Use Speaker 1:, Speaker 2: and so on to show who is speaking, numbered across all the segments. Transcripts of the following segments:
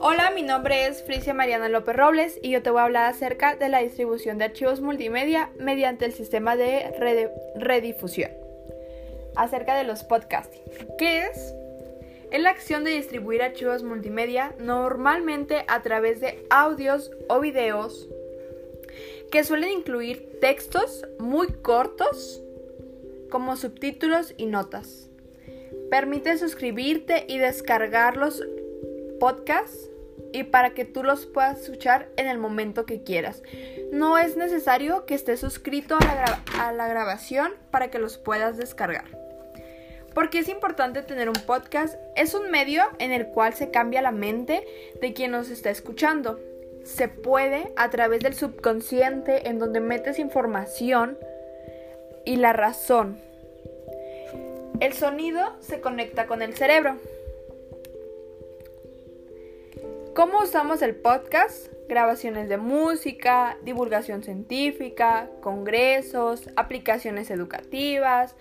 Speaker 1: Hola, mi nombre es Frisia Mariana López Robles y yo te voy a hablar acerca de la distribución de archivos multimedia mediante el sistema de redifusión. Acerca de los podcasting. ¿Qué es? Es la acción de distribuir archivos multimedia normalmente a través de audios o videos que suelen incluir textos muy cortos como subtítulos y notas. Permite suscribirte y descargar los podcasts y para que tú los puedas escuchar en el momento que quieras. No es necesario que estés suscrito a la, grabación para que los puedas descargar. Porque es importante tener un podcast, es un medio en el cual se cambia la mente de quien nos está escuchando. Se puede a través del subconsciente en donde metes información y la razón. El sonido se conecta con el cerebro. ¿Cómo usamos el podcast? Grabaciones de música, divulgación científica, congresos, aplicaciones educativas,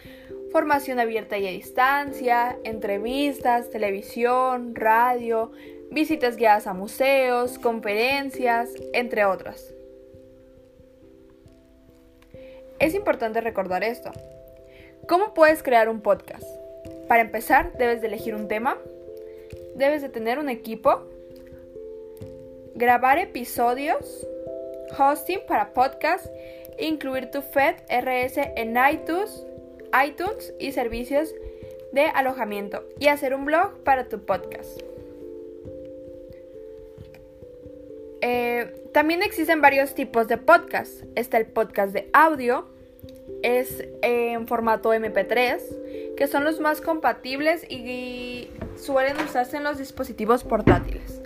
Speaker 1: formación abierta y a distancia, entrevistas, televisión, radio, visitas guiadas a museos, conferencias, entre otras. Es importante recordar esto. ¿Cómo puedes crear un podcast? Para empezar, debes de elegir un tema, debes de tener un equipo, grabar episodios, hosting para podcast, incluir tu feed RS en iTunes, iTunes y servicios de alojamiento y hacer un blog para tu podcast. Eh, también existen varios tipos de podcast. Está el podcast de audio, es en formato MP3, que son los más compatibles y suelen usarse en los dispositivos portátiles.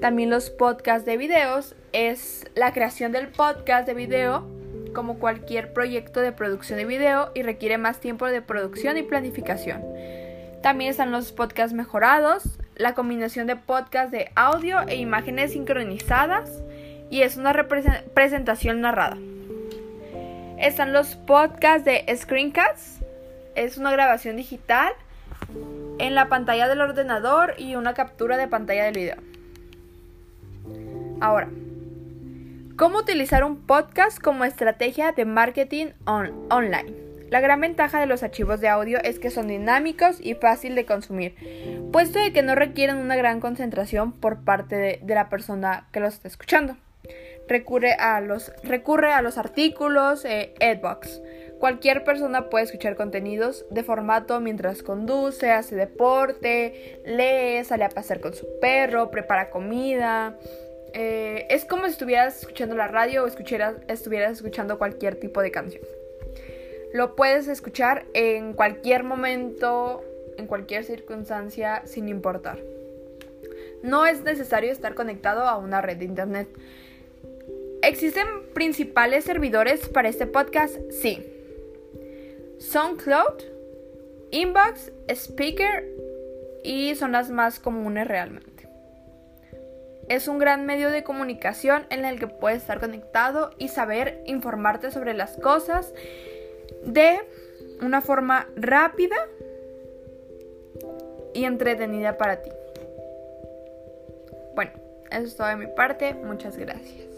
Speaker 1: También los podcasts de videos es la creación del podcast de video como cualquier proyecto de producción de video y requiere más tiempo de producción y planificación. También están los podcasts mejorados, la combinación de podcasts de audio e imágenes sincronizadas y es una presentación narrada. Están los podcasts de Screencast, es una grabación digital en la pantalla del ordenador y una captura de pantalla del video. Ahora, ¿cómo utilizar un podcast como estrategia de marketing online? La gran ventaja de los archivos de audio es que son dinámicos y fácil de consumir, puesto de que no requieren una gran concentración por parte de, la persona que los está escuchando. Recurre a los, recurre a los artículos eh, Edbox. Cualquier persona puede escuchar contenidos de formato mientras conduce, hace deporte, lee, sale a pasar con su perro, prepara comida, eh, es como si estuvieras escuchando la radio o estuvieras escuchando cualquier tipo de canción. Lo puedes escuchar en cualquier momento, en cualquier circunstancia, sin importar. No es necesario estar conectado a una red de internet. ¿Existen principales servidores para este podcast? Sí. SoundCloud, Inbox, Speaker y son las más comunes realmente. Es un gran medio de comunicación en el que puedes estar conectado y saber informarte sobre las cosas de una forma rápida y entretenida para ti. Bueno, eso es todo de mi parte. Muchas gracias.